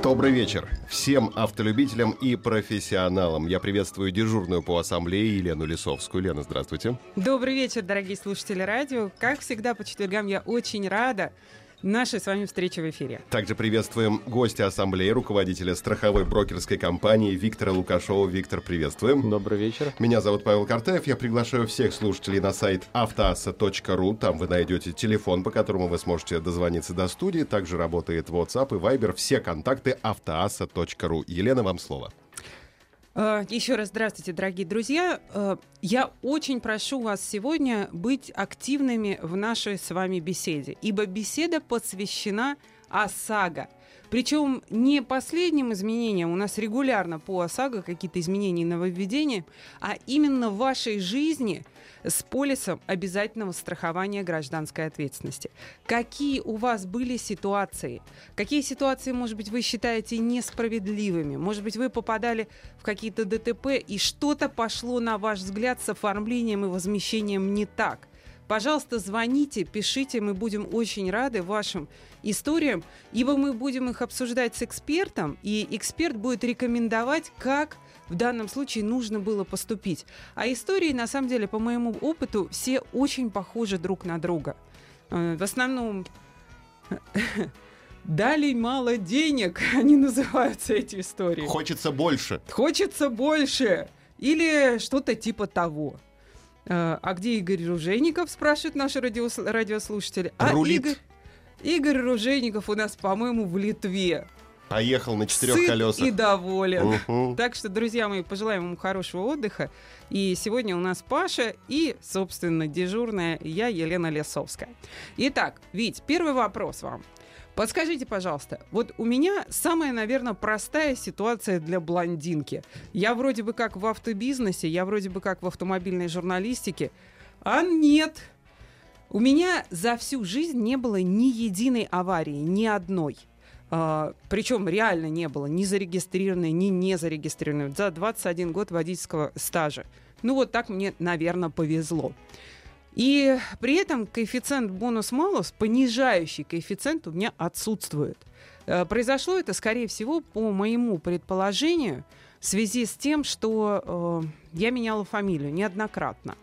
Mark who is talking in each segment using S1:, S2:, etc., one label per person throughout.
S1: Добрый вечер всем автолюбителям и профессионалам. Я приветствую дежурную по ассамблее Елену Лисовскую. Лена, здравствуйте.
S2: Добрый вечер, дорогие слушатели радио. Как всегда, по четвергам я очень рада нашей с вами встречи в эфире.
S1: Также приветствуем гостя ассамблеи, руководителя страховой брокерской компании Виктора Лукашова. Виктор, приветствуем.
S3: Добрый вечер.
S1: Меня зовут Павел Картаев. Я приглашаю всех слушателей на сайт автоасса.ру. Там вы найдете телефон, по которому вы сможете дозвониться до студии. Также работает WhatsApp и Viber. Все контакты автоасса.ру. Елена, вам слово.
S2: А, Еще раз здравствуйте, дорогие друзья. А, Я очень прошу вас сегодня быть активными в нашей с вами беседе, ибо беседа посвящена ОСАГО. Причем не последним изменениям, у нас регулярно по ОСАГО какие-то изменения и нововведения, а именно в вашей жизни с полисом обязательного страхования гражданской ответственности. Какие у вас были ситуации? Какие ситуации, может быть, вы считаете несправедливыми? Может быть, вы попадали в какие-то ДТП и что-то пошло, на ваш взгляд, с оформлением и возмещением не так? Пожалуйста, звоните, пишите, мы будем очень рады вашим историям, ибо мы будем их обсуждать с экспертом, и эксперт будет рекомендовать, как в данном случае нужно было поступить. А истории, на самом деле, по моему опыту, все очень похожи друг на друга. Э, В основном дали мало денег, они называются эти истории.
S1: Хочется больше.
S2: Хочется больше. Или что-то типа того. Э, А где Игорь Ружейников, спрашивают наши радиос- радиослушатели. А
S1: Рулит.
S2: Игорь, Игорь Ружейников у нас, по-моему, в Литве.
S1: Поехал на четырех
S2: Сыт
S1: колесах.
S2: и доволен.
S1: Мгм.
S2: Так что, друзья мои, пожелаем ему хорошего отдыха. И сегодня у нас Паша и, собственно, дежурная я, Елена Лесовская. Итак, Вить, первый вопрос вам. Подскажите, пожалуйста, вот у меня самая, наверное, простая ситуация для блондинки. Я вроде бы как в автобизнесе, я вроде бы как в автомобильной журналистике, а нет. У меня за всю жизнь не было ни единой аварии, ни одной. А, причем реально не было ни зарегистрированной, ни не зарегистрированной за 21 год водительского стажа. Ну вот так мне, наверное, повезло. И при этом коэффициент бонус-малус, понижающий коэффициент у меня отсутствует. Э, Произошло это, скорее всего, по моему предположению, в связи с тем, что э, я меняла фамилию неоднократно.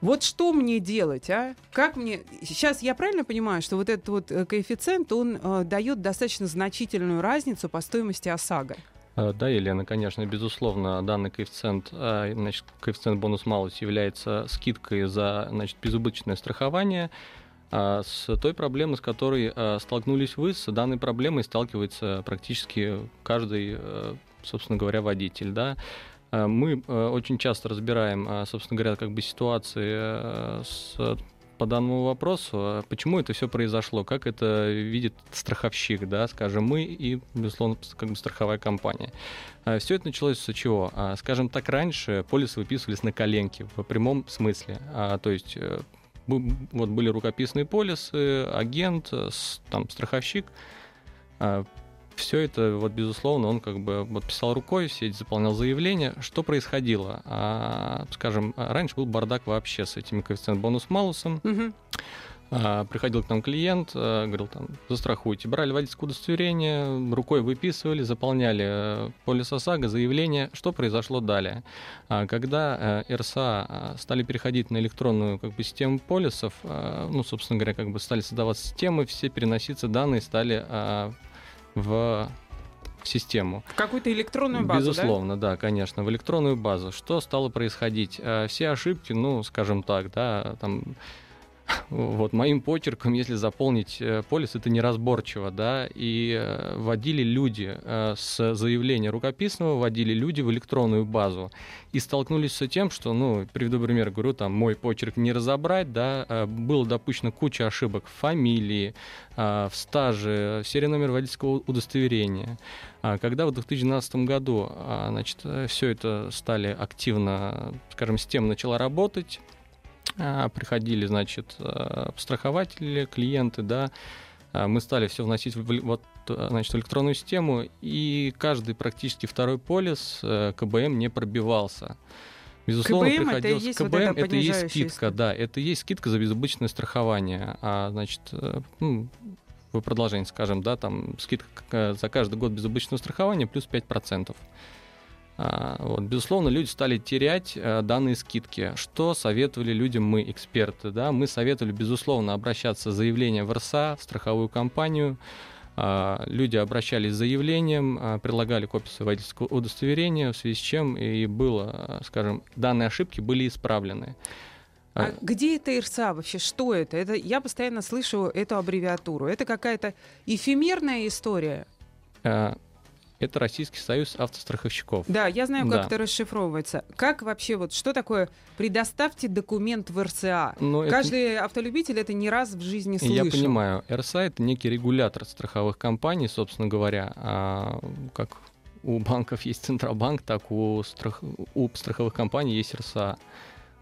S2: Вот что мне делать, а? Как мне... Сейчас я правильно понимаю, что вот этот вот э, коэффициент, он э, дает достаточно значительную разницу по стоимости ОСАГО?
S3: Э, Да, Елена, конечно, безусловно, данный коэффициент, э, значит, коэффициент бонус-малус является скидкой за значит, безубыточное страхование. А С той проблемой, с которой э, столкнулись вы, с данной проблемой сталкивается практически каждый, э, собственно говоря, водитель. Да? Э, Мы э, очень часто разбираем, э, собственно говоря, как бы ситуации э, с по данному вопросу, а почему это все произошло, как это видит страховщик, да, скажем, мы и, безусловно, как бы страховая компания. Все это началось с чего? А, Скажем так, раньше полисы выписывались на коленке, в прямом смысле. А, То есть э, вот были рукописные полисы, агент, э, там, страховщик. Все это, вот, безусловно, он как бы вот писал рукой, все эти заполнял заявление. Что происходило? А, Скажем, раньше был бардак вообще с этими коэффициент бонус-малусом. А, Приходил к нам клиент, а, говорил там, застрахуйте. Брали водительское удостоверение, рукой выписывали, заполняли э, полис ОСАГО, заявление. Что произошло далее? А, Когда э, РСА стали переходить на электронную как бы, систему полисов, ну, собственно говоря, как бы стали создаваться системы, все переноситься данные стали в систему.
S2: В какую-то электронную базу, да?
S3: Безусловно, да? конечно, в электронную базу. Что стало происходить? Э, Все ошибки, ну, скажем так, да, там Вот моим почерком, если заполнить э, полис, это неразборчиво, да, и э, вводили люди э, с заявления рукописного, вводили люди в электронную базу и столкнулись с тем, что, ну, приведу пример, говорю, там, мой почерк не разобрать, да, э, было допущено куча ошибок в фамилии, э, в стаже, серия номер водительского удостоверения. А Когда в 2012 году, а, значит, все это стали активно, скажем, система начала работать, приходили, значит, а, страхователи, клиенты, да, а, мы стали все вносить в, вот, значит, в электронную систему, и каждый практически второй полис э, КБМ не пробивался. Безусловно,
S2: КБМ
S3: приходилось...
S2: это есть
S3: КБМ
S2: вот
S3: это и есть скидка, да, это есть скидка за безубыточное страхование. А, значит, э, ну, в продолжение скажем, да, там скидка э, за каждый год безубыточного страхования плюс 5%. А, Вот, безусловно, люди стали терять э, данные скидки. Что советовали людям мы, эксперты? Да? Мы советовали, безусловно, обращаться с заявлением в РСА, в страховую компанию. А, Люди обращались с заявлением, а, предлагали копию своего водительского удостоверения, в связи с чем и было, скажем, данные ошибки были исправлены.
S2: А где это ИРСА вообще? Что это? это? Я постоянно слышу эту аббревиатуру. Это какая-то эфемерная история.
S3: Это Российский союз автостраховщиков.
S2: Да, я знаю, как
S3: Да.
S2: это расшифровывается. Как вообще, вот что такое «предоставьте документ в РСА»?
S3: Но это-
S2: Каждый автолюбитель это не раз в жизни слышал.
S3: Я понимаю, РСА это некий регулятор страховых компаний, собственно говоря, А, как у банков есть Центробанк, так у, страх... у страховых компаний есть РСА.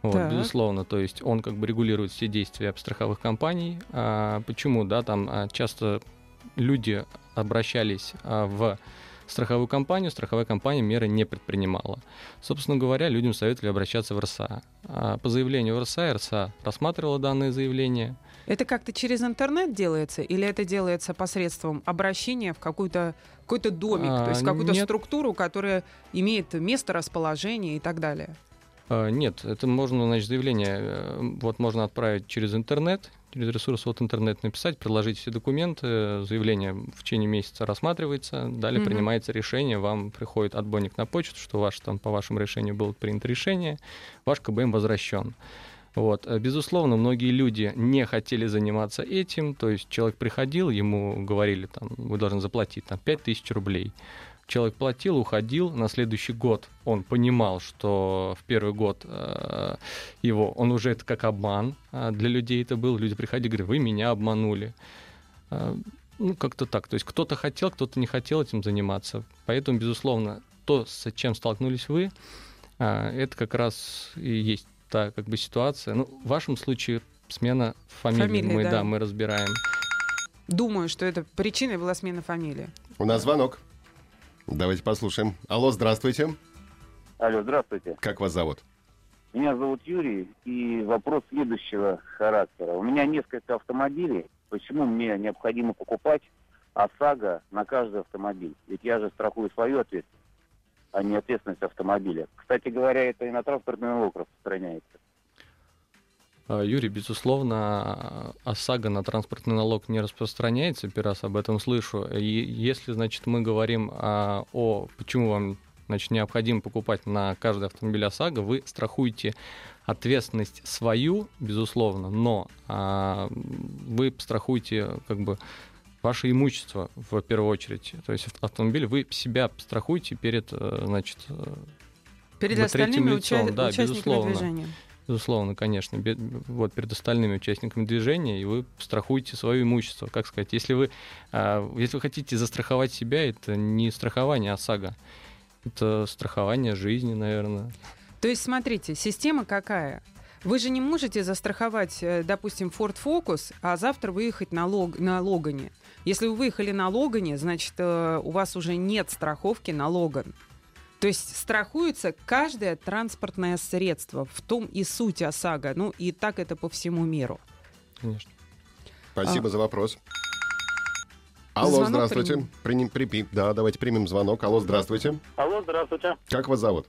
S3: Вот,
S2: Так.
S3: безусловно, то есть он как бы регулирует все действия страховых компаний. А, почему, да, там а, часто люди обращались а, в страховую компанию, страховая компания меры не предпринимала. Собственно говоря, людям советовали обращаться в РСА. А, по заявлению в РСА, РСА рассматривала данное заявление,
S2: Это как-то через интернет делается или это делается посредством обращения в какую-то какой-то домик,
S3: А,
S2: то есть какую-то
S3: нет.
S2: структуру, которая имеет место расположения и так далее?
S3: А, Нет, это можно, значит, заявление э, вот можно отправить через интернет, через ресурс вот интернет написать, предложить все документы, заявление в течение месяца рассматривается, далее
S2: Мгм.
S3: принимается решение, вам приходит отбойник на почту, что ваш, там, по вашему решению было принято решение, ваш КБМ возвращен. Вот. Э, Безусловно, многие люди не хотели заниматься этим, то есть человек приходил, ему говорили, там, вы должны заплатить там, 5000 рублей. Человек платил, уходил, на следующий год он понимал, что в первый год э, его, он уже это как обман э, для людей это был, люди приходили, говорят, вы меня обманули. Э, ну, как-то так. То есть кто-то хотел, кто-то не хотел этим заниматься. Поэтому, безусловно, то, с чем столкнулись вы, это как раз и есть та как бы ситуация. Ну, в вашем случае смена фамилии,
S2: Фамилии,
S3: мы,
S2: да.
S3: да. мы разбираем.
S2: Думаю, что это причиной была смена фамилии.
S1: У нас звонок. Давайте послушаем. Алло, здравствуйте.
S4: Алло, здравствуйте.
S1: Как вас зовут?
S4: Меня зовут Юрий, и вопрос следующего характера. У меня несколько автомобилей. Почему мне необходимо покупать ОСАГО на каждый автомобиль? Ведь я же страхую свою ответственность, а не ответственность автомобиля. Кстати говоря, это и на транспортный налог распространяется.
S3: А, Юрий, безусловно, ОСАГО на транспортный налог не распространяется, первый раз об этом слышу. И если, значит, мы говорим а, о почему вам значит, необходимо покупать на каждый автомобиль ОСАГО, вы страхуете ответственность свою, безусловно, но а, вы страхуете как бы ваше имущество в первую очередь. То есть автомобиль вы себя страхуете перед, э, значит, э,
S2: Перед остальными
S3: третьим
S2: уча-
S3: лицом, да, безусловно.
S2: движения.
S3: Безусловно, конечно, вот перед остальными участниками движения, и вы страхуете свое имущество, как сказать. Если вы, а, если вы хотите застраховать себя, это не страхование ОСАГО, это страхование жизни, наверное.
S2: То есть, смотрите, система какая? Вы же не можете застраховать, э, допустим, Ford Focus, а завтра выехать на, лог, на Логане. Если вы выехали на Логане, значит, э, у вас уже нет страховки на Логан. То есть страхуется каждое транспортное средство. В том и суть ОСАГО. Ну, и так это по всему миру.
S3: Конечно.
S1: Спасибо
S2: А.
S1: за вопрос. Алло,
S2: Звонок
S1: здравствуйте. Приним, припи- Да, давайте примем звонок. Алло, здравствуйте.
S5: Алло, здравствуйте.
S1: Как вас зовут?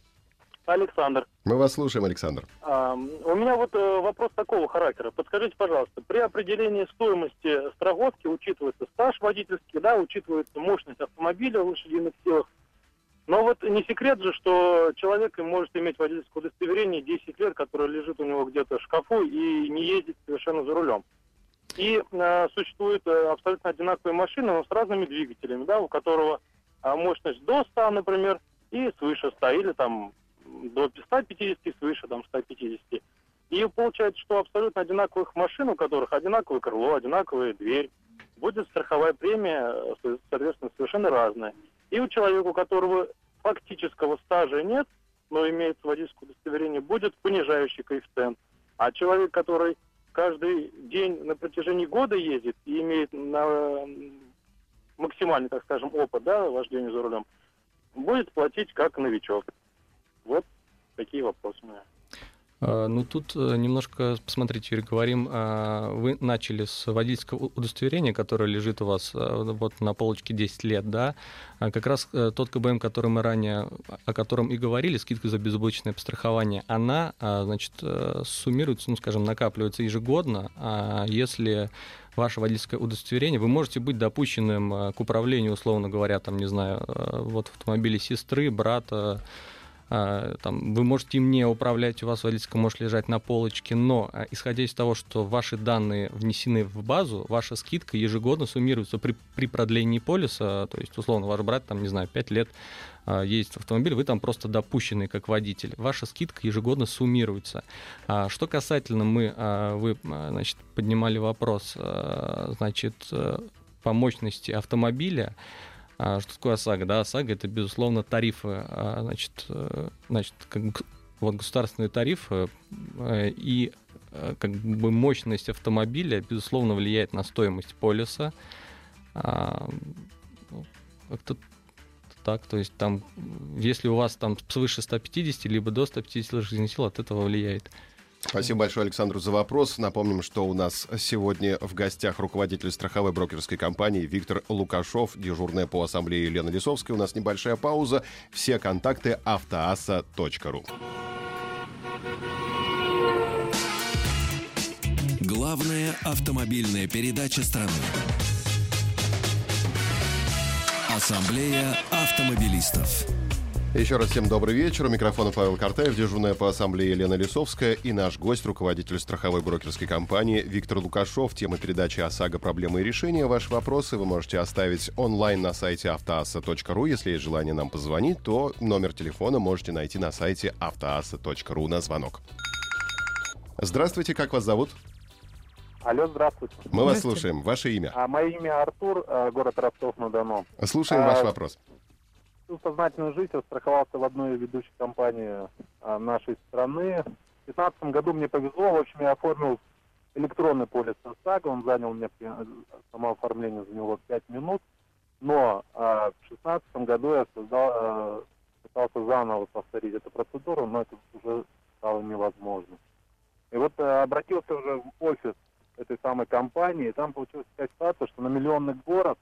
S5: Александр.
S1: Мы вас слушаем, Александр.
S5: А, у меня вот э, вопрос такого характера. Подскажите, пожалуйста, при определении стоимости страховки учитывается стаж водительский, да, учитывается мощность автомобиля в лошадиных силах. Но вот не секрет же, что человек может иметь водительское удостоверение 10 лет, которое лежит у него где-то в шкафу и не ездит совершенно за рулем. И э, существуют э, абсолютно одинаковые машины, но с разными двигателями, да, у которого э, мощность до 100, например, и свыше 100, или там до 150, свыше там 150. И получается, что абсолютно одинаковых машин, у которых одинаковое крыло, одинаковая дверь, будет страховая премия, э, соответственно, совершенно разная. И у человека, у которого фактического стажа нет, но имеет водительское удостоверение, будет понижающий коэффициент. А человек, который каждый день на протяжении года ездит и имеет на максимальный, так скажем, опыт да, вождения за рулем, будет платить как новичок. Вот такие вопросы у меня.
S3: А, ну, тут э, немножко, посмотрите, Юрий, говорим, а, вы начали с водительского удостоверения, которое лежит у вас э, вот на полочке 10 лет, да, а как раз э, тот КБМ, который мы ранее, о котором и говорили, скидка за безубыточное пострахование, она, значит, суммируется, ну, скажем, накапливается ежегодно, а если ваше водительское удостоверение, вы можете быть допущенным к управлению, условно говоря, там, не знаю, вот автомобиле сестры, брата, а, там, вы можете им не управлять, у вас водительская может лежать на полочке, но а, исходя из того, что ваши данные внесены в базу, ваша скидка ежегодно суммируется при, при продлении полиса, то есть, условно, ваш брат, там, не знаю, 5 лет а, ездит в автомобиль, вы там просто допущенный как водитель. Ваша скидка ежегодно суммируется. Что касательно мы, вы, значит, поднимали вопрос, значит, э, по мощности автомобиля, а, что такое ОСАГО? Да, ОСАГО это, безусловно, тарифы, а, значит, э, значит как, вот государственные тарифы э, и э, как бы мощность автомобиля, безусловно, влияет на стоимость полиса. А, ну, как-то так, то есть там, если у вас там свыше 150, либо до 150 лошадиных сил, от этого влияет.
S1: Спасибо большое Александру за вопрос. Напомним, что у нас сегодня в гостях руководитель страховой брокерской компании Виктор Лукашов, дежурная по ассамблее Елена Лисовская. У нас небольшая пауза. Все контакты автоаса.ру.
S6: Главная автомобильная передача страны. Ассамблея автомобилистов.
S1: Еще раз всем добрый вечер. У микрофона Павел Картаев, дежурная по ассамблее Елена Лисовская и наш гость, руководитель страховой брокерской компании Виктор Лукашов. Тема передачи ОСАГО «Проблемы и решения». Ваши вопросы вы можете оставить онлайн на сайте автоасса.ру. Если есть желание нам позвонить, то номер телефона можете найти на сайте автоасса.ру на звонок. Здравствуйте, как вас зовут?
S5: Алло, здравствуйте.
S1: Мы вас слушаем. Ваше имя?
S5: А, мое имя Артур, э, город Ростов-на-Дону.
S1: Слушаем а, ваш вопрос
S5: всю сознательную жизнь я страховался в одной ведущей компании а, нашей страны. В 2015 году мне повезло, в общем, я оформил электронный полис ОСАГО, он занял мне, само оформление заняло 5 минут, но а, в 2016 году я создал, а, пытался заново повторить эту процедуру, но это уже стало невозможно. И вот а, обратился уже в офис этой самой компании, и там получилась такая ситуация, что на миллионный город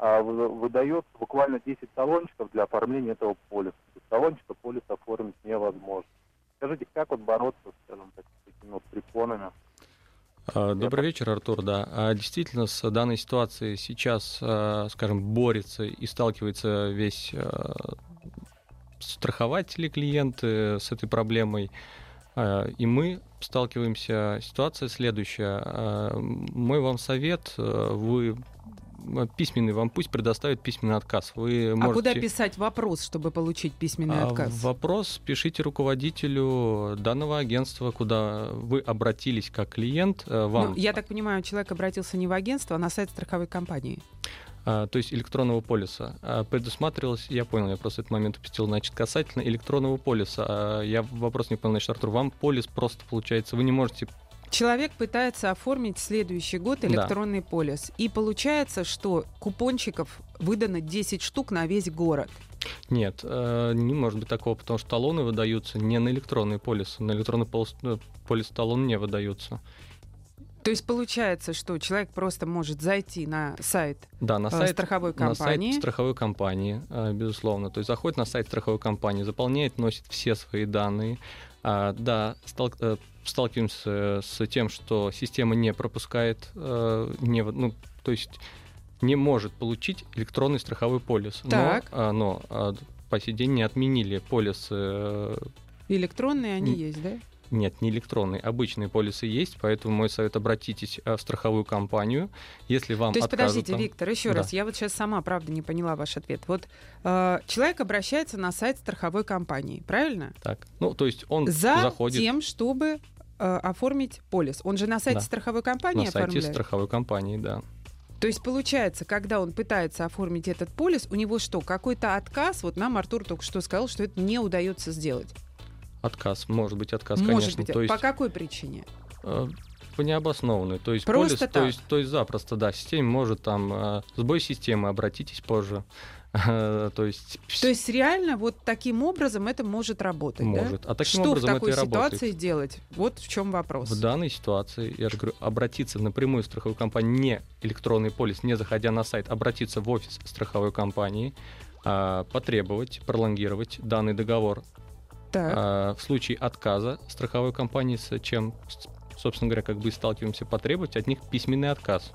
S5: выдает буквально 10 талончиков для оформления этого полиса. Без талончика полис оформить невозможно. Скажите, как вот бороться, скажем так, с такими вот препонами?
S3: А, добрый вечер, Артур. Да, а, действительно, с данной ситуацией сейчас, скажем, борется и сталкивается весь страхователи, клиенты с этой проблемой. И мы сталкиваемся. Ситуация следующая. Мой вам совет, вы письменный, вам пусть предоставят письменный отказ. Вы
S2: можете... А куда писать вопрос, чтобы получить письменный а, отказ?
S3: Вопрос пишите руководителю данного агентства, куда вы обратились как клиент. Э, вам...
S2: Ну, я так понимаю, человек обратился не в агентство, а на сайт страховой компании.
S3: А, то есть электронного полиса. А, предусматривалось, я понял, я просто этот момент упустил, значит, касательно электронного полиса. Я вопрос не понял, значит, Артур, вам полис просто получается, вы не можете
S2: Человек пытается оформить следующий год электронный да. полис. И получается, что купончиков выдано 10 штук на весь город.
S3: Нет, э, не может быть такого, потому что талоны выдаются не на электронный полис. На электронный полис, э, полис талон не выдаются.
S2: То есть получается, что человек просто может зайти на сайт,
S3: да, на э, сайт
S2: страховой компании.
S3: На сайт страховой компании, безусловно. То есть заходит на сайт страховой компании, заполняет, носит все свои данные. А, да, стал, сталкиваемся с тем, что система не пропускает, э, не, ну, то есть не может получить электронный страховой полис.
S2: Так.
S3: Но, а, но а, по сей день не отменили полисы э,
S2: Электронные они есть, да?
S3: Нет, не электронные, обычные полисы есть, поэтому мой совет обратитесь э, в страховую компанию, если вам
S2: То есть,
S3: откажут
S2: подождите,
S3: там-
S2: Виктор, еще
S3: Да.
S2: раз, я вот сейчас сама, правда, не поняла ваш ответ. Вот э, человек обращается на сайт страховой компании, правильно?
S3: Так, ну то есть он
S2: За
S3: заходит
S2: тем, чтобы э, оформить полис. Он же на сайте
S3: Да.
S2: страховой компании
S3: на сайте
S2: оформляет.
S3: страховой компании, да.
S2: То есть получается, когда он пытается оформить этот полис, у него что, какой-то отказ? Вот нам Артур только что сказал, что это не удается сделать.
S3: Отказ, может быть отказ,
S2: Может
S3: конечно.
S2: быть,
S3: то есть
S2: по какой причине?
S3: э, по необоснованной. То есть
S2: Просто
S3: полис,
S2: так.
S3: то есть, то есть запросто, да, система может там э, сбой системы, обратитесь позже. Э, То есть
S2: То есть реально вот таким образом это может работать, да?
S3: может. А таким
S2: что
S3: образом
S2: в такой
S3: это и работает.
S2: ситуации делать? Вот в чем вопрос.
S3: В данной ситуации, я же говорю, обратиться напрямую в страховую компанию, не электронный полис, не заходя на сайт, обратиться в офис страховой компании, а, потребовать, пролонгировать данный договор.
S2: Так.
S3: А, В случае отказа страховой компании, с чем, собственно говоря, как бы и сталкиваемся, потребовать от них письменный отказ.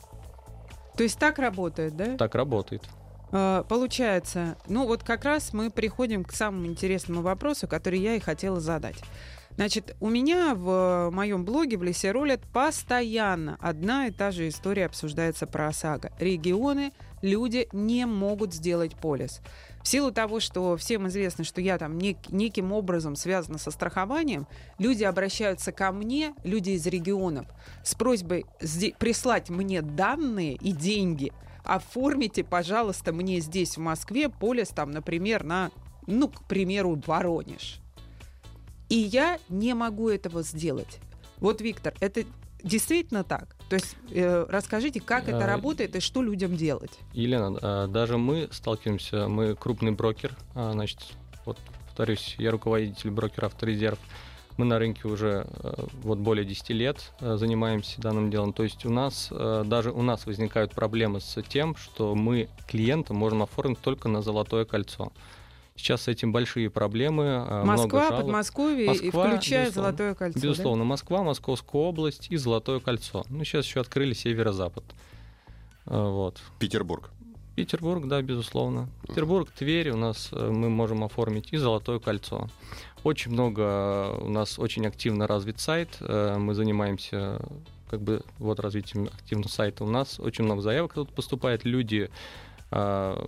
S2: То есть так работает, да?
S3: Так работает.
S2: А, Получается, ну вот как раз мы приходим к самому интересному вопросу, который я и хотела задать. Значит, у меня в моем блоге в Лесе Рулет постоянно одна и та же история обсуждается про ОСАГО. Регионы, люди не могут сделать полис. В силу того, что всем известно, что я там нек- неким образом связана со страхованием, люди обращаются ко мне, люди из регионов, с просьбой прислать мне данные и деньги. Оформите, пожалуйста, мне здесь, в Москве, полис там, например, на, ну, к примеру, Воронеж. И я не могу этого сделать. Вот, Виктор, это действительно так? То есть э, расскажите, как это
S3: Э,
S2: работает и что людям делать?
S3: Елена, а, даже мы сталкиваемся, мы крупный брокер, а, значит, вот повторюсь, я руководитель брокера «Авторезерв», мы на рынке уже э, вот более 10 лет э, занимаемся данным делом. То есть у нас, э, даже у нас возникают проблемы с тем, что мы клиента можем оформить только на золотое кольцо. Сейчас с этим большие проблемы, много
S2: Москва. Подмосковье, и
S3: Москва,
S2: включая
S3: безусловно.
S2: Золотое кольцо. да?
S3: Безусловно, Москва, Московская область и Золотое кольцо. Ну, сейчас еще открыли северо-запад. А, Вот.
S1: Петербург.
S3: Петербург, да, безусловно. Петербург, Тверь у нас э, мы можем оформить и Золотое кольцо. Очень много, э, у нас очень активно развит сайт. э, Мы занимаемся как бы вот развитием активного сайта. У нас очень много заявок тут поступает. Люди э,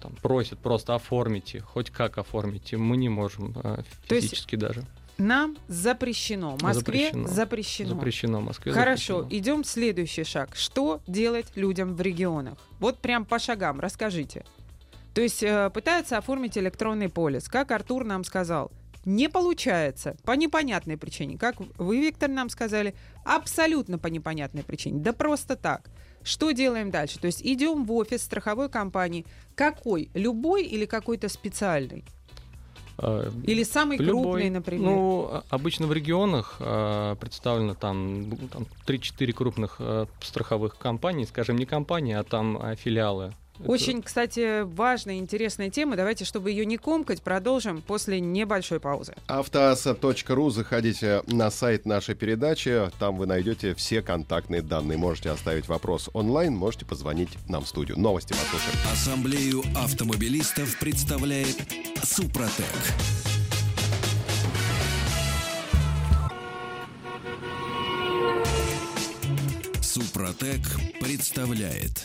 S3: там, просят просто оформите, хоть как оформите. Мы не можем э,
S2: То есть
S3: физически даже.
S2: Нам запрещено. Москве запрещено.
S3: Запрещено. Запрещено Москве.
S2: Хорошо,
S3: запрещено.
S2: идем в следующий шаг. Что делать людям в регионах? Вот прям по шагам расскажите. То есть э, пытаются оформить электронный полис. Как Артур нам сказал, не получается по непонятной причине. Как вы, Виктор, нам сказали, абсолютно по непонятной причине. Да просто так. Что делаем дальше? То есть идем в офис страховой компании. Какой? Любой или какой-то специальный?
S3: Э,
S2: Или самый
S3: Любой.
S2: крупный, например?
S3: Ну, а- обычно в регионах э, представлено там, ну, там 3-4 крупных э, страховых компаний, скажем, не компании, а там э, филиалы. Это-
S2: Очень, кстати, важная и интересная тема. Давайте, чтобы ее не комкать, продолжим после небольшой паузы.
S1: Автоаса.ру. Заходите на сайт нашей передачи. Там вы найдете все контактные данные. Можете оставить вопрос онлайн, можете позвонить нам в студию. Новости послушаем.
S6: Ассамблею автомобилистов представляет Супротек. Супротек представляет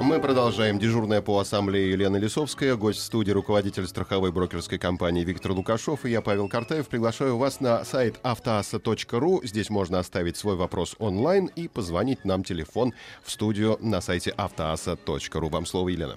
S1: Мы продолжаем. Дежурная по ассамблее Елена Лисовская, гость студии, руководитель страховой брокерской компании Виктор Лукашов и я, Павел Картаев. Приглашаю вас на сайт автоаса.ру. Здесь можно оставить свой вопрос онлайн и позвонить нам телефон в студию на сайте автоаса.ру. Вам слово, Елена.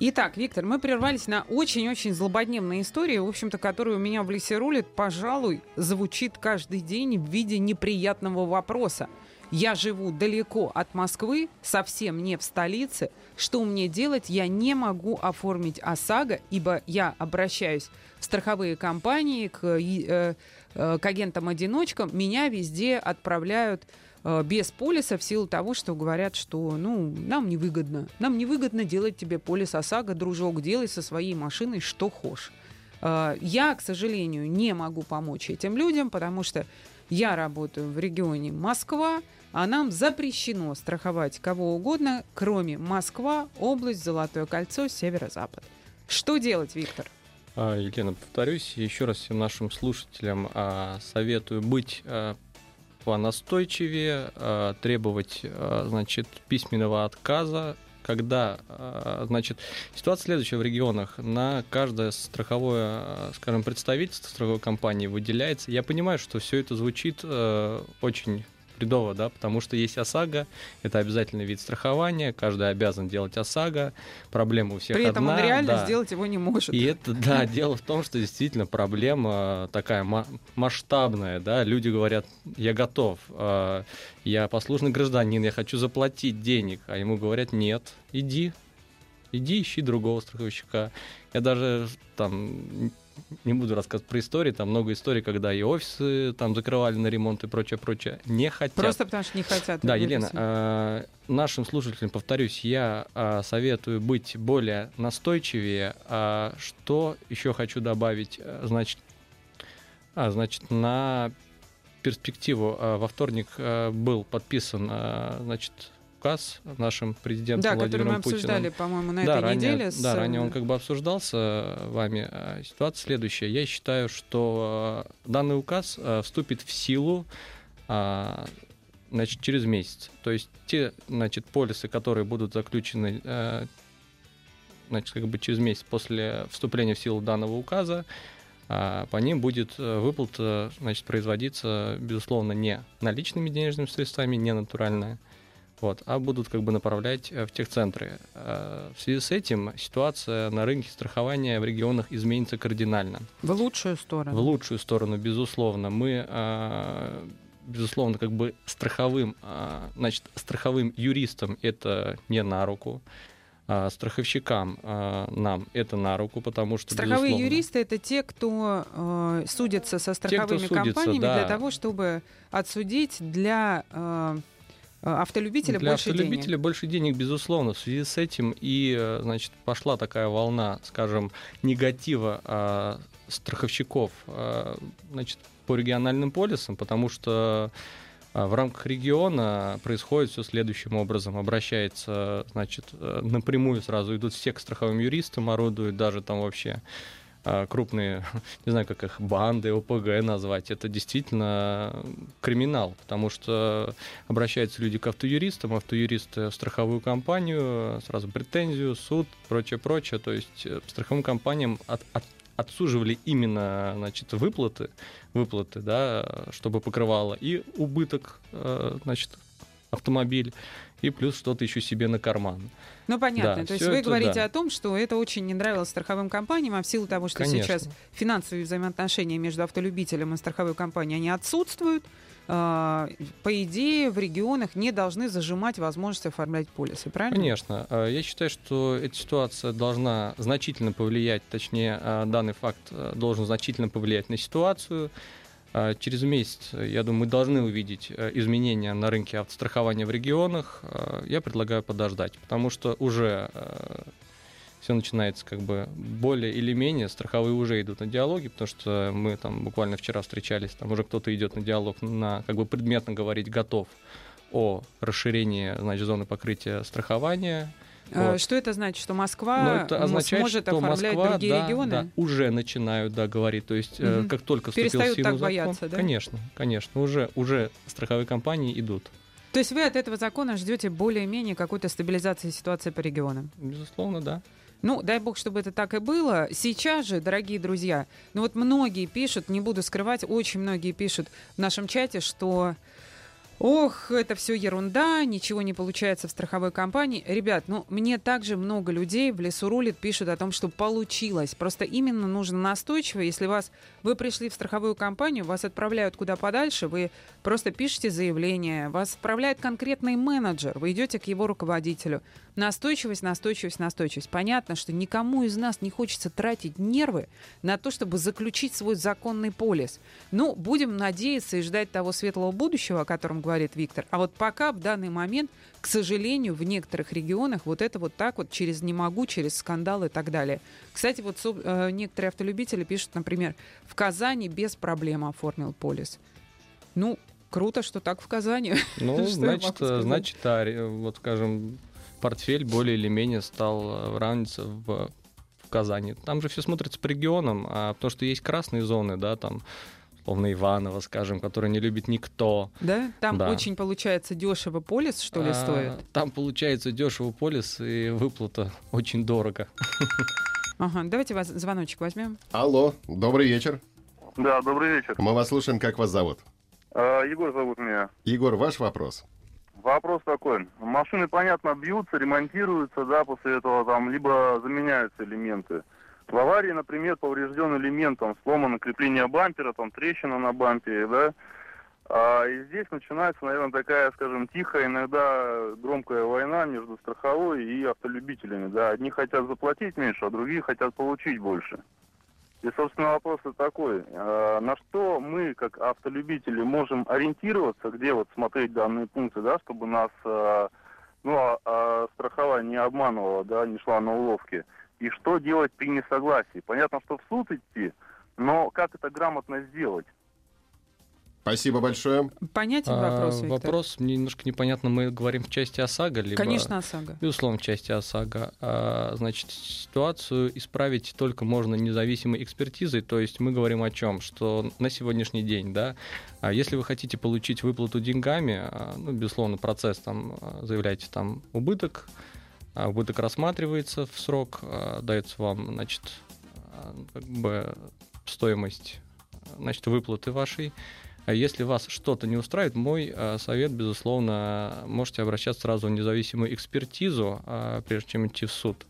S2: Итак, Виктор, мы прервались на очень-очень злободневной истории, в общем-то, которая у меня в лесе рулит, пожалуй, звучит каждый день в виде неприятного вопроса. Я живу далеко от Москвы, совсем не в столице. Что мне делать? Я не могу оформить ОСАГО, ибо я обращаюсь в страховые компании, к, э, э, к агентам-одиночкам. Меня везде отправляют э, без полиса в силу того, что говорят, что ну, нам невыгодно. Нам невыгодно делать тебе полис ОСАГО, дружок, делай со своей машиной что хочешь. Э, Я, к сожалению, не могу помочь этим людям, потому что я работаю в регионе Москва, а нам запрещено страховать кого угодно, кроме Москва, область, Золотое кольцо, северо-запад. Что делать, Виктор?
S3: А, Елена, повторюсь еще раз всем нашим слушателям а, советую быть а, понастойчивее, требовать, значит, письменного отказа, когда, значит, ситуация следующая в регионах. На каждое страховое, скажем, представительство страховой компании выделяется. Я понимаю, что все это звучит очень бредово, да, потому что есть ОСАГО, это обязательный вид страхования, каждый обязан делать ОСАГО, проблема у всех
S2: При этом
S3: одна.
S2: он реально
S3: да.
S2: сделать его не может.
S3: И это, да, дело в том, что действительно проблема такая ма- масштабная, да, люди говорят, я готов, э, я послушный гражданин, я хочу заплатить денег, а ему говорят, нет, иди, иди ищи другого страховщика. Я даже там не буду рассказывать про истории, там много историй, когда и офисы там закрывали на ремонт и прочее, прочее, не хотят.
S2: Просто потому что не хотят.
S3: Да. Елена, э, нашим слушателям, повторюсь, я э, советую быть более настойчивее. А что еще хочу добавить? Э, Значит, а, значит, на перспективу э, во вторник э, был подписан, э, значит, указ нашим президентом
S2: Да, который
S3: Владимиром
S2: мы обсуждали,
S3: Путиным.
S2: по-моему, на
S3: да,
S2: этой
S3: ранее,
S2: неделе. с,
S3: да, ранее он
S2: э,
S3: как бы обсуждался вами. А Ситуация следующая. Я считаю, что э, данный указ э, вступит в силу значит, через месяц. То есть те значит, полисы, которые будут заключены э, значит, как бы через месяц после вступления в силу данного указа, по ним будет э, выплата значит, производиться, безусловно, не наличными денежными средствами, не натуральная, вот, а будут как бы направлять э, в техцентры. Э, В связи с этим ситуация на рынке страхования в регионах изменится кардинально.
S2: В лучшую сторону.
S3: В лучшую сторону, безусловно. Мы, э, безусловно, как бы страховым, значит, страховым юристам это не на руку. А страховщикам нам это на руку, потому что
S2: Страховые
S3: безусловно,
S2: юристы это те, кто э, судятся со страховыми
S3: судится,
S2: компаниями
S3: да.
S2: для того, чтобы отсудить для э, автолюбителя
S3: Для
S2: больше
S3: автолюбителя
S2: денег.
S3: больше денег, безусловно. В связи с этим и, э, значит, пошла такая волна, скажем, негатива а, страховщиков, а, значит, по региональным полисам, потому что а, в рамках региона происходит все следующим образом. Обращается, значит, э, напрямую сразу идут все к страховым юристам, орудуют даже там вообще а, крупные, не знаю, как их, банды, ОПГ назвать, это действительно криминал, потому что обращаются люди к автоюристам, автоюристы в страховую компанию, сразу претензию, суд, прочее, прочее, то есть э, страховым компаниям от, от- отсуживали именно, значит, выплаты, выплаты, да, чтобы покрывало и убыток, э, значит, автомобиль, и плюс что-то еще себе на карман.
S2: Ну, понятно.
S3: Да,
S2: То есть вы
S3: это
S2: говорите
S3: да.
S2: о том, что это очень не нравилось страховым компаниям, а в силу того, что
S3: Конечно.
S2: сейчас финансовые взаимоотношения между автолюбителем и страховой компанией, они отсутствуют, а, по идее, в регионах не должны зажимать возможность оформлять полисы, правильно?
S3: Конечно. Э, Я считаю, что эта ситуация должна значительно повлиять, точнее, э, данный факт э, должен значительно повлиять на ситуацию. Э, Через месяц, э, я думаю, мы должны увидеть э, изменения на рынке автострахования в регионах. Э, Я предлагаю подождать, потому что уже все начинается как бы более или менее, страховые уже идут на диалоги, потому что мы там буквально вчера встречались, там уже кто-то идет на диалог, на как бы предметно говорить готов о расширении значит, зоны покрытия страхования.
S2: А,
S3: Вот.
S2: Что это значит? Что
S3: Но
S2: Москва
S3: это
S2: м,
S3: означает,
S2: сможет
S3: что
S2: оформлять
S3: Москва,
S2: другие
S3: да,
S2: регионы?
S3: да, уже начинают да, говорить. То есть, э,
S2: Мгм.
S3: как только вступил в
S2: Перестают
S3: силу
S2: так
S3: закон,
S2: бояться, да?
S3: конечно, конечно, уже, уже страховые компании идут.
S2: То есть вы от этого закона ждете более-менее какой-то стабилизации ситуации по регионам?
S3: Безусловно, да.
S2: Ну, дай бог, чтобы это так и было. Сейчас же, дорогие друзья, ну вот многие пишут, не буду скрывать, очень многие пишут в нашем чате, что Ох, это все ерунда, ничего не получается в страховой компании. Ребят, ну мне также много людей в лесу рулит, пишут о том, что получилось. Просто именно нужно настойчиво. Если вас вы пришли в страховую компанию, вас отправляют куда подальше, вы просто пишете заявление, вас отправляет конкретный менеджер, вы идете к его руководителю. Настойчивость, настойчивость, настойчивость. Понятно, что никому из нас не хочется тратить нервы на то, чтобы заключить свой законный полис. Ну, будем надеяться и ждать того светлого будущего, о котором говорит Виктор. А вот пока в данный момент, к сожалению, в некоторых регионах вот это вот так вот через «не могу», через скандал и так далее. Кстати, вот э, некоторые автолюбители пишут, например, в Казани без проблем оформил полис. Ну, круто, что так в Казани.
S3: Ну, значит, значит, а, вот, скажем, портфель более или менее стал равняться в Казани. Там же все смотрится по регионам, а потому что есть красные зоны, да, там условно Иваново, скажем, который не любит никто.
S2: Да? Там да. очень получается дешево полис, что ли, а, стоит?
S3: Там получается дешево полис и выплата очень дорого.
S2: Ага, давайте вас звоночек возьмем.
S1: Алло, добрый вечер.
S5: Да, добрый вечер.
S1: Мы вас слушаем, как вас зовут?
S5: А, Егор зовут меня.
S1: Егор, ваш вопрос.
S5: Вопрос такой. Машины, понятно, бьются, ремонтируются, да, после этого там, либо заменяются элементы. В аварии, например, поврежден элемент, там, сломано крепление бампера, там, трещина на бампере, да. А, и здесь начинается, наверное, такая, скажем, тихая, иногда громкая война между страховой и автолюбителями, да. Одни хотят заплатить меньше, а другие хотят получить больше. И, собственно, вопрос такой. А, на что мы, как автолюбители, можем ориентироваться, где вот смотреть данные пункты, да, чтобы нас а, ну, а, а страховая не обманывала, да, не шла на уловки. И что делать при несогласии? Понятно, что в суд идти, но как это грамотно сделать?
S1: Спасибо большое.
S2: Понятен а, вопрос, Виктор?
S3: Вопрос мне немножко непонятно. Мы говорим в части ОСАГО, либо...
S2: Конечно, ОСАГО.
S3: Безусловно, в части ОСАГО. А, значит, ситуацию исправить только можно независимой экспертизой. То есть мы говорим о чем? Что на сегодняшний день, да, а если вы хотите получить выплату деньгами, а, ну, безусловно, процесс там, а, заявляете там убыток, убыток рассматривается в срок, дается вам, значит, как бы стоимость значит, выплаты вашей. А если вас что-то не устраивает, мой совет, безусловно, можете обращаться сразу в независимую экспертизу, прежде чем идти в суд.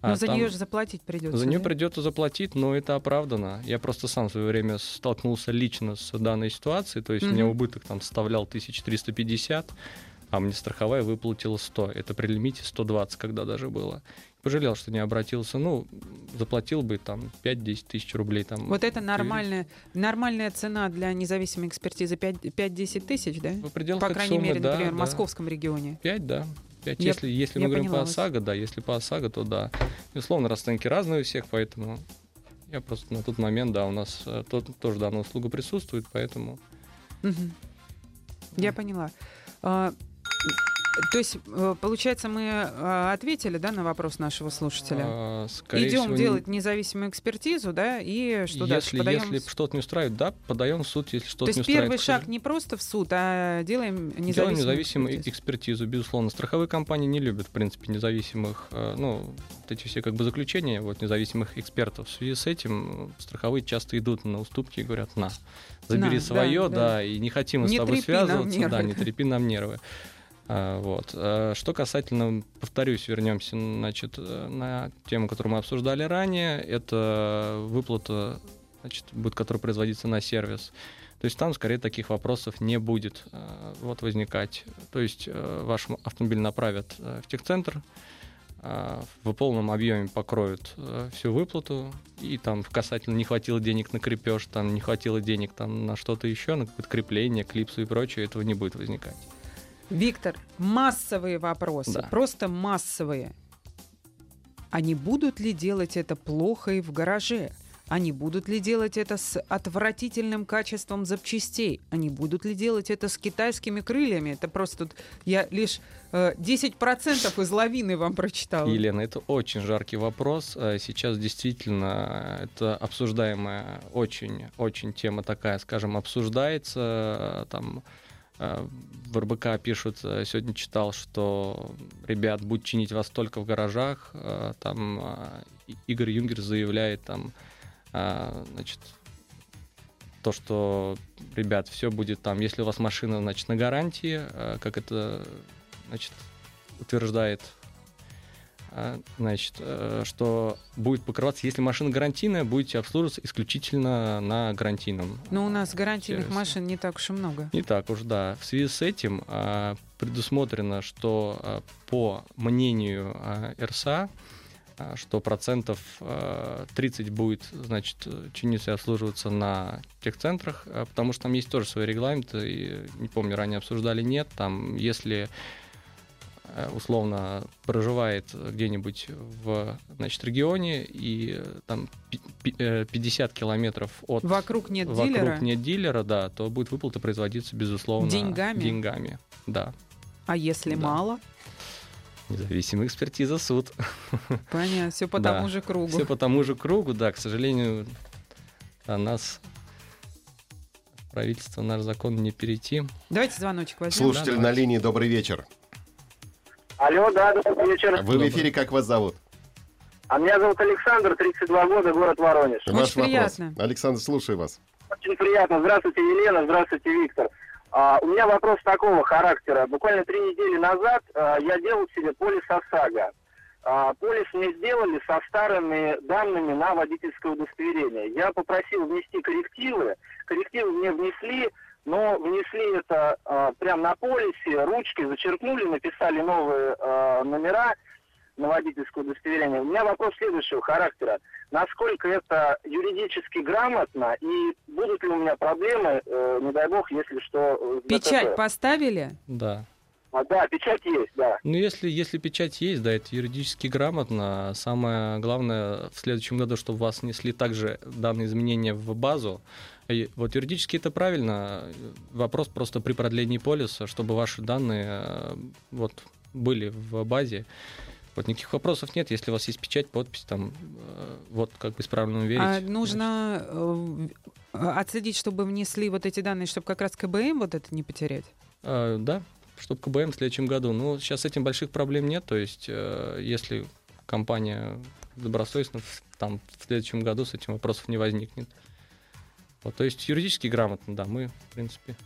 S2: Но а за там, нее же заплатить придется.
S3: За да? нее придется заплатить, но это оправдано. Я просто сам в свое время столкнулся лично с данной ситуацией, то есть mm-hmm. меня убыток там составлял 1350, а мне страховая выплатила 100. Это при лимите 120, когда даже было пожалел, что не обратился. Ну, заплатил бы там 5-10 тысяч рублей. Там,
S2: вот это нормальная, нормальная цена для независимой экспертизы 5-10 тысяч, да?
S3: В пределах
S2: По крайней
S3: суммы,
S2: мере,
S3: да,
S2: например,
S3: да.
S2: в московском регионе.
S3: 5, да. 5. Я, если если мы говорим по ОСАГО, да, если по ОСАГО, то да. Безусловно, расценки разные у всех, поэтому я просто на тот момент, да, у нас э, тот, тоже данная услуга присутствует, поэтому...
S2: Угу. Я поняла. То есть, э, получается, мы э, ответили, да, на вопрос нашего слушателя. А, Идем всего, делать независимую экспертизу, да, и что
S3: если,
S2: дальше?
S3: Подаем... Если что-то не устраивает, да, подаем в суд, если что-то не устраивает.
S2: То есть первый шаг не просто в суд, а делаем независимую, делаем
S3: независимую экспертизу. экспертизу, безусловно. Страховые компании не любят, в принципе, независимых, э, ну, вот эти все как бы заключения вот независимых экспертов. В связи с этим страховые часто идут на уступки и говорят, на, забери на, свое, да, да, да, и не хотим мы не с тобой связываться, да, не трепи нам нервы. А, вот. А, что касательно, повторюсь, вернемся значит, э, на тему, которую мы обсуждали ранее, это выплата, значит, будет, которая производится на сервис. То есть там, скорее, таких вопросов не будет а, вот, возникать. То есть э, ваш автомобиль направят э, в техцентр, в полном объеме покроют всю выплату, и там касательно не хватило денег на крепеж, там не хватило денег там, на что-то еще, на какое-то крепление, клипсу и прочее, этого не будет возникать.
S2: Виктор, массовые вопросы, да. просто массовые. Они будут ли делать это плохо и в гараже? Они будут ли делать это с отвратительным качеством запчастей? Они будут ли делать это с китайскими крыльями? Это просто тут я лишь э, 10% из лавины вам прочитала.
S3: Елена, это очень жаркий вопрос. Э, сейчас действительно это обсуждаемая очень-очень тема такая, скажем, обсуждается э, там Э, в РБК пишут, э, сегодня читал, что, ребят, будут чинить вас только в гаражах. Э, там Игорь Юнгер заявляет, там, значит, то, что, ребят, все будет там, если у вас машина, значит, на гарантии, как это, значит, утверждает значит, э, что будет покрываться, если машина гарантийная, будете обслуживаться исключительно на гарантийном.
S2: Но у нас гарантийных сервисе. машин не так уж и много.
S3: Не так уж, да. В связи с этим а, предусмотрено, что а, по мнению РСА а, что процентов э, 30 будет, значит, чиниться и обслуживаться на техцентрах, а, потому что там есть тоже свои регламенты, и, не помню, ранее обсуждали, нет, там, если условно проживает где-нибудь в значит, регионе и э, там пи- пи- э, 50 километров от
S2: Вокруг нет
S3: вокруг
S2: дилера,
S3: нет дилера, да, то будет выплата производиться, безусловно,
S2: Деньгами?
S3: деньгами, да.
S2: а если
S3: Да.
S2: мало?
S3: Независимая экспертиза, суд.
S2: Понятно, все по
S3: Да.
S2: тому же кругу.
S3: Все по тому же кругу, да, к сожалению, а нас правительство, наш закон не перейти.
S2: Давайте звоночек возьмем.
S1: Слушатель
S3: Да,
S1: на линии, добрый вечер.
S5: Алло, да, добрый вечер.
S1: Вы в эфире, как вас зовут?
S5: А меня зовут Александр, 32 года, город Воронеж.
S2: Очень
S1: Ваш
S2: приятно.
S1: вопрос. Александр, слушаю вас.
S5: Очень приятно. Здравствуйте, Елена, здравствуйте, Виктор. А, у меня вопрос такого характера. Буквально три недели назад а, я делал себе полис ОСАГО. А, полис мне сделали со старыми данными на водительское удостоверение. Я попросил внести коррективы. Коррективы мне внесли, но внесли это а, прямо на полисе, ручкой зачеркнули, написали новые а, номера на водительское удостоверение. У меня вопрос следующего характера. Насколько это юридически грамотно и будут ли у меня проблемы, э, не дай бог, если что... э,
S2: Печать
S5: ДТП?
S2: поставили?
S3: Да.
S5: А, да, печать есть, да.
S3: Ну, если, если печать есть, да, это юридически грамотно. Самое главное в следующем году, чтобы вас несли также данные изменения в базу. И вот юридически это правильно. Вопрос просто при продлении полиса, чтобы ваши данные э, вот, были в базе. Вот никаких вопросов нет, если у вас есть печать, подпись, там, э, вот как бы исправленно верить.
S2: А нужно э, отследить, чтобы внесли вот эти данные, чтобы как раз КБМ вот это не потерять?
S3: А, да, чтобы КБМ в следующем году. Ну, сейчас с этим больших проблем нет. То есть, если компания добросовестно, там в следующем году с этим вопросов не возникнет. Вот, то есть юридически грамотно, да, мы, в принципе.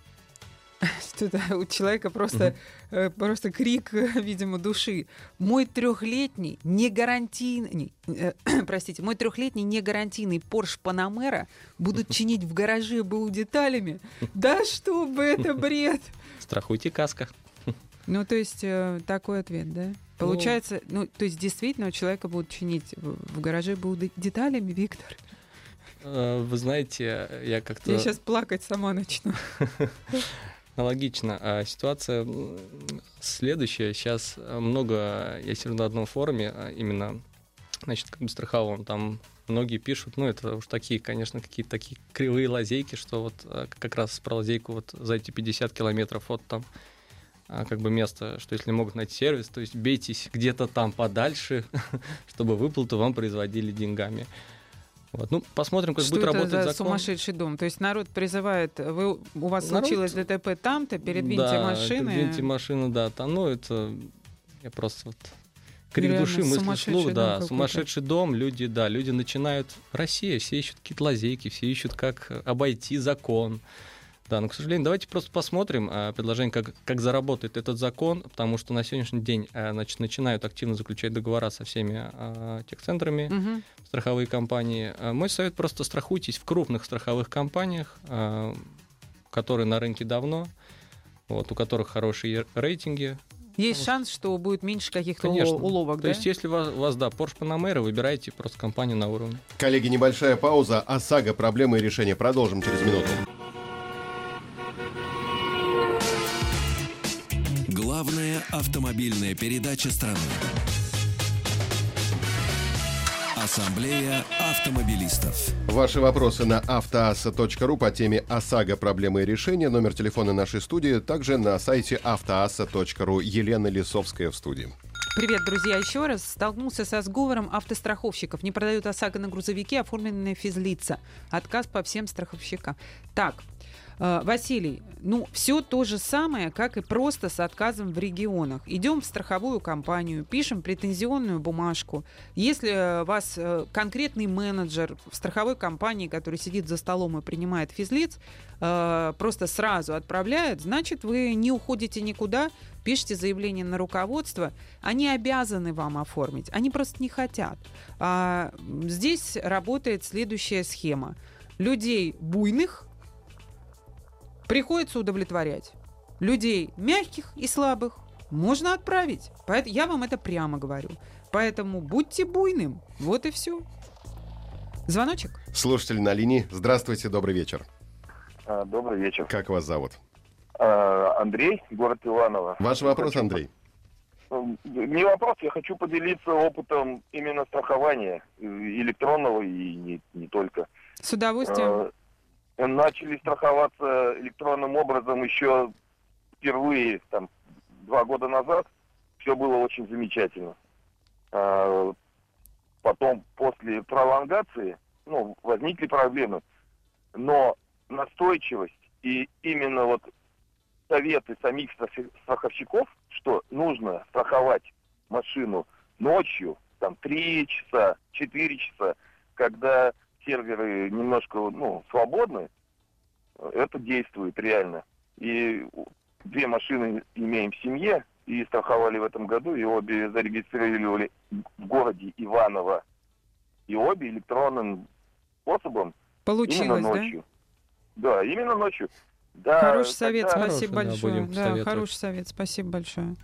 S2: Что-то у человека просто, э, просто крик, видимо, души. Мой трехлетний не гарантийный, э, простите, мой трехлетний не гарантийный Porsche Panamera будут чинить в гараже БУ деталями. Да что бы это бред!
S3: Страхуйте каска.
S2: Ну, то есть э, такой ответ, да? Получается, ну, то есть действительно у человека будут чинить в, в гараже БУ де- деталями, Виктор?
S3: Э, Вы знаете, я как-то
S2: Я сейчас плакать сама начну.
S3: аналогично. А Ситуация следующая. Сейчас много, я сижу на одном форуме, а, именно, значит, как бы страховом, там многие пишут, ну, это уж такие, конечно, какие-то такие кривые лазейки, что вот как раз про лазейку вот за эти 50 километров от там а, как бы место, что если могут найти сервис, то есть бейтесь где-то там подальше, чтобы выплату вам производили деньгами. Вот. Ну, посмотрим, как
S2: Что
S3: будет
S2: это
S3: работать
S2: за
S3: закон.
S2: сумасшедший дом? То есть народ призывает, вы, у вас
S3: Народ-
S2: случилось ДТП там-то, передвиньте
S3: да,
S2: машины.
S3: Передвиньте машину, да. Там, ну, это я просто вот крик
S2: Реально
S3: души, мысли
S2: дом
S3: да.
S2: какой-то.
S3: Сумасшедший дом, люди, да, люди начинают... Россия, все ищут какие-то лазейки, все ищут, как обойти закон. Да, но, к сожалению, давайте просто посмотрим а, предложение, как, как заработает этот закон, потому что на сегодняшний день а, значит, начинают активно заключать договора со всеми а, техцентрами,
S2: Мгм.
S3: страховые компании. Мой совет просто страхуйтесь в крупных страховых компаниях, а, которые на рынке давно, вот, у которых хорошие рейтинги.
S2: Есть шанс, что будет меньше каких-то
S3: Конечно.
S2: уло- уловок,
S3: То
S2: да?
S3: есть, если у вас, у вас, да, Porsche Panamera, выбирайте просто компанию на уровне.
S1: Коллеги, небольшая пауза. ОСАГО. Проблемы и решения. Продолжим через минуту.
S6: Автомобильная передача страны. Ассамблея автомобилистов.
S1: Ваши вопросы на автоасса.ру по теме ОСАГО «Проблемы и решения». Номер телефона нашей студии также на сайте автоасса.ру. Елена Лисовская в студии.
S2: Привет, друзья, еще раз. Столкнулся со сговором автостраховщиков. Не продают ОСАГО на грузовики, оформленные физлица. Отказ по всем страховщикам. Так, Василий, ну, все то же самое, как и просто с отказом в регионах. Идем в страховую компанию, пишем претензионную бумажку. Если э, вас э, конкретный менеджер в страховой компании, который сидит за столом и принимает физлиц, э, просто сразу отправляет, значит, вы не уходите никуда, пишите заявление на руководство, они обязаны вам оформить, они просто не хотят. А, здесь работает следующая схема. Людей буйных приходится удовлетворять. Людей мягких и слабых можно отправить. Поэт- Я вам это прямо говорю. Поэтому будьте буйным. Вот и все. Звоночек?
S1: Слушатель на линии. Здравствуйте, добрый вечер.
S7: А, Добрый вечер.
S1: Как вас зовут?
S7: А, Андрей, город Иваново.
S1: Ваш вопрос, Андрей.
S7: М, Не вопрос, я хочу поделиться опытом именно страхования э, электронного и не, не только.
S2: С удовольствием.
S7: Начали страховаться электронным образом еще впервые, там, два года назад. Все было очень замечательно. А, Потом, после пролонгации, ну, возникли проблемы. Но настойчивость и именно вот советы самих страховщиков, что нужно страховать машину ночью, там, 3 часа, 4 часа, когда серверы немножко, ну, свободны, это действует реально. И две машины имеем в семье, и страховали в этом году, и обе зарегистрировали в городе Иваново. И обе электронным способом именно
S2: Получилось, да?
S7: ночью. Да, именно ночью. Да,
S2: Хороший совет,
S7: тогда-
S2: спасибо
S3: Хороший, да,
S2: большое. Да,
S3: советовать.
S2: хороший совет, спасибо большое.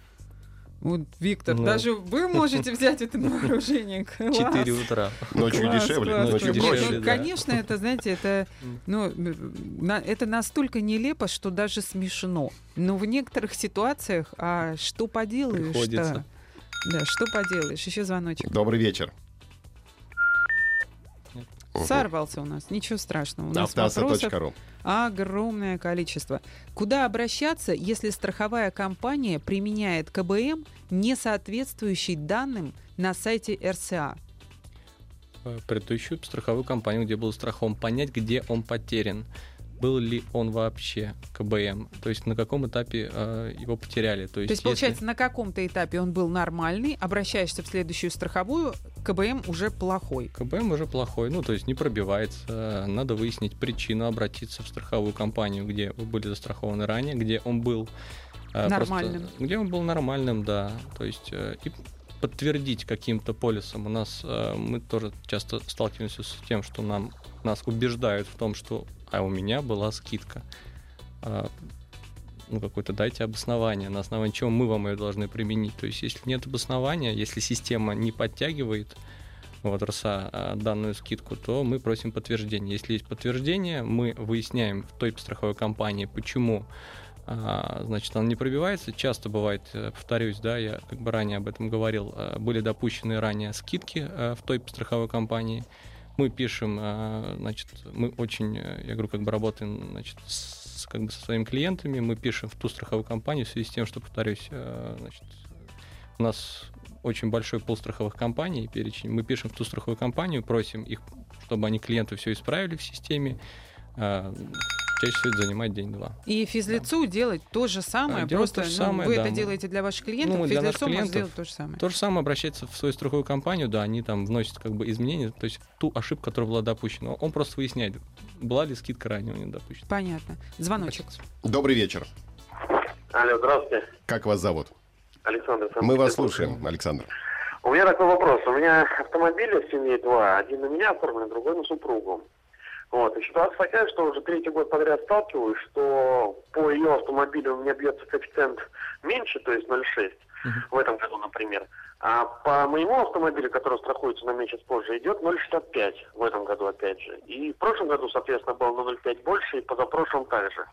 S2: Вот, Виктор,
S3: Ну.
S2: даже вы можете взять это на вооружение.
S3: 4 утра.
S1: Ночью
S2: Класс,
S1: дешевле,
S2: класс,
S1: ночью
S2: класс.
S1: проще.
S2: Ну,
S3: да.
S2: Конечно, это, знаете, это, ну, на- это настолько нелепо, что даже смешно. Но в некоторых ситуациях, а что поделаешь
S3: Приходится.
S2: Да, что поделаешь? Еще звоночек.
S1: Добрый вечер.
S2: Сорвался у нас, ничего страшного. У нас вопросов огромное количество. Куда обращаться, если страховая компания применяет КБМ, не соответствующий данным на сайте РСА?
S3: э, предыдущую страховую компанию, где был страхован, понять, где он потерян. Был ли он вообще КБМ? То есть на каком этапе э, его потеряли? То есть,
S2: То есть,
S3: если-
S2: получается, на каком-то этапе он был нормальный, обращаешься в следующую страховую, КБМ уже плохой.
S3: КБМ уже плохой, ну то есть не пробивается. Надо выяснить причину, обратиться в страховую компанию, где вы были застрахованы ранее, где он был э, просто-
S2: Нормальным.
S3: где он был нормальным, да. То есть э, и подтвердить каким-то полисом. У нас э, мы тоже часто сталкиваемся с тем, что нам нас убеждают в том, что а у меня была скидка. А, ну, какое-то дайте обоснование, на основании чего мы вам ее должны применить. То есть, если нет обоснования, если система не подтягивает вот, РСА а, данную скидку, то мы просим подтверждение. Если есть подтверждение, мы выясняем в той страховой компании, почему а, значит, она не пробивается. Часто бывает, э, повторюсь, да, я как бы ранее об этом говорил, э, были допущены ранее скидки в той страховой компании. Мы пишем, значит, мы очень, э, я говорю, как бы работаем, значит, с, как бы со своими клиентами, мы пишем в ту страховую компанию в связи с тем, что, повторюсь, э, значит, у нас очень большой пул страховых компаний, перечень. Мы пишем в ту страховую компанию, просим их, чтобы они клиенту все исправили в системе. Чаще всего это занимает день-два.
S2: И физлицу делать то же самое,
S3: А,
S2: просто
S3: то же
S2: ну,
S3: самое,
S2: вы
S3: да,
S2: это
S3: мы-
S2: делаете для ваших клиентов,
S3: Ну, для
S2: может
S3: клиентов.
S2: сделать то же самое.
S3: То же самое обращается в свою страховую компанию, да, они там вносят как бы изменения, то есть ту ошибку, которая была допущена. Он просто выясняет, была ли скидка ранее у него допущена.
S2: Понятно. Звоночек.
S1: Добрый вечер.
S5: Алло, здравствуйте.
S1: Как вас зовут?
S5: Александр.
S1: Мы вас слушаем, Александр.
S5: У меня такой вопрос. У меня автомобили в семье два. Один на меня оформлен, другой на супругу. Вот. И ситуация такая, что уже третий год подряд сталкиваюсь, что по ее автомобилю у меня бьется коэффициент меньше, то есть 0,6
S3: Мгм.
S5: в этом году, например. А по моему автомобилю, который страхуется на месяц позже, идет 0,65 в этом году опять же. И в прошлом году, соответственно, было на 0,5 больше, и позапрошлом также.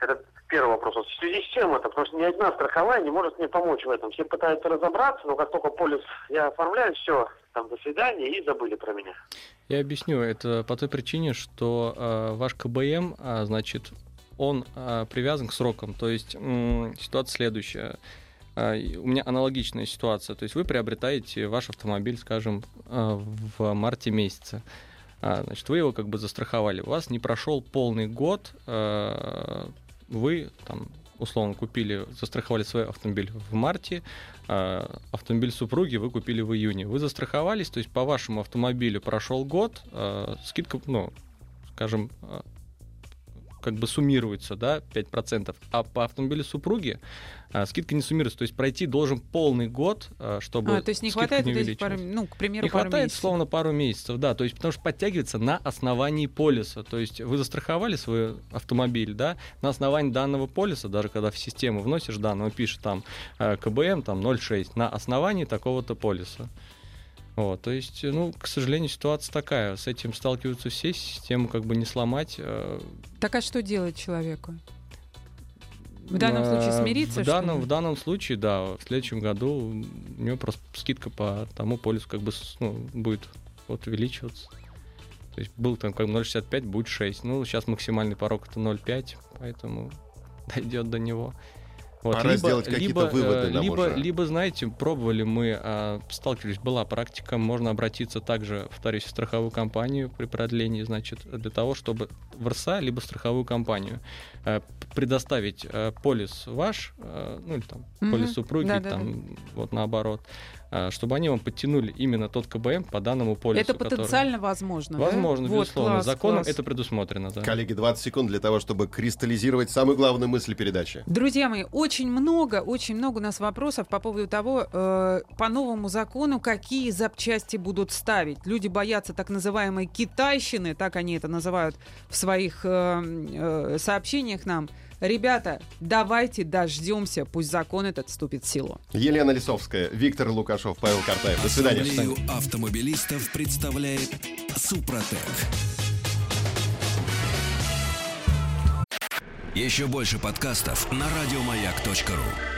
S5: Это первый вопрос. В связи с чем это? Потому что ни одна страховая не может мне помочь в этом. Все пытаются разобраться, но как только полис я оформляю, все, там, до свидания, и забыли про меня.
S3: Я объясню. Это по той причине, что э, ваш КБМ, а, значит, он а, привязан к срокам. То есть м, ситуация следующая. И У меня аналогичная ситуация. То есть вы приобретаете ваш автомобиль, скажем, а, в марте месяце. А, Значит, вы его как бы застраховали. У вас не прошел полный год, а, вы там условно купили, застраховали свой автомобиль в марте, а, автомобиль супруги вы купили в июне. Вы застраховались, то есть по вашему автомобилю прошел год, а, скидка, ну, скажем, а, как бы суммируется, да, 5%, а по автомобилю супруги а, скидка не суммируется. То есть пройти должен полный год, а, чтобы
S2: А, то есть не хватает
S3: не
S2: этих пару, ну, к примеру,
S3: Не
S2: пару
S3: хватает,
S2: месяцев.
S3: словно, пару месяцев, да, то есть потому что подтягивается на основании полиса. То есть вы застраховали свой автомобиль, да, на основании данного полиса, даже когда в систему вносишь данные, он пишет там э, КБМ там 0,6 на основании такого-то полиса. Вот, то есть, ну, к сожалению, ситуация такая. С этим сталкиваются все, систему как бы не сломать. э,
S2: Так а что делать человеку? В данном случае
S3: а,
S2: смириться,
S3: В данном, в данном случае, да, в следующем году у него просто скидка по тому полису как бы ну, будет вот увеличиваться. То есть был там как бы 0,65, будет 6. Ну, сейчас максимальный порог это 0,5, поэтому дойдет до него. Вот,
S1: Пора сделать какие-то выводы
S3: э,
S1: нам
S3: либо,
S1: уже.
S3: либо, знаете, пробовали мы, а, сталкивались, была практика, можно обратиться также, повторюсь, в страховую компанию при продлении, значит, для того, чтобы в РСА, либо страховую компанию э, предоставить э, полис ваш, э, ну или там
S2: Мгм.
S3: полис супруги,
S2: Да-да-да.
S3: там вот наоборот, э, чтобы они вам подтянули именно тот КБМ по данному полису.
S2: Это
S3: который-
S2: потенциально возможно, да?
S3: Возможно,
S2: Вот,
S3: безусловно.
S2: класс,
S3: Законом
S2: класс.
S3: это предусмотрено, да.
S1: Коллеги, 20 секунд для того, чтобы кристаллизировать самую главную мысль передачи.
S2: Друзья мои, очень много, очень много у нас вопросов по поводу того, э, по новому закону, какие запчасти будут ставить. Люди боятся так называемой китайщины, так они это называют в своих э, э, сообщениях нам. Ребята, давайте дождемся, пусть закон этот вступит в силу.
S1: Елена Лисовская, Виктор Лукашов, Павел Картаев. До свидания.
S6: Ассамблею автомобилистов представляет Супротек. Еще больше подкастов на радиомаяк.ру.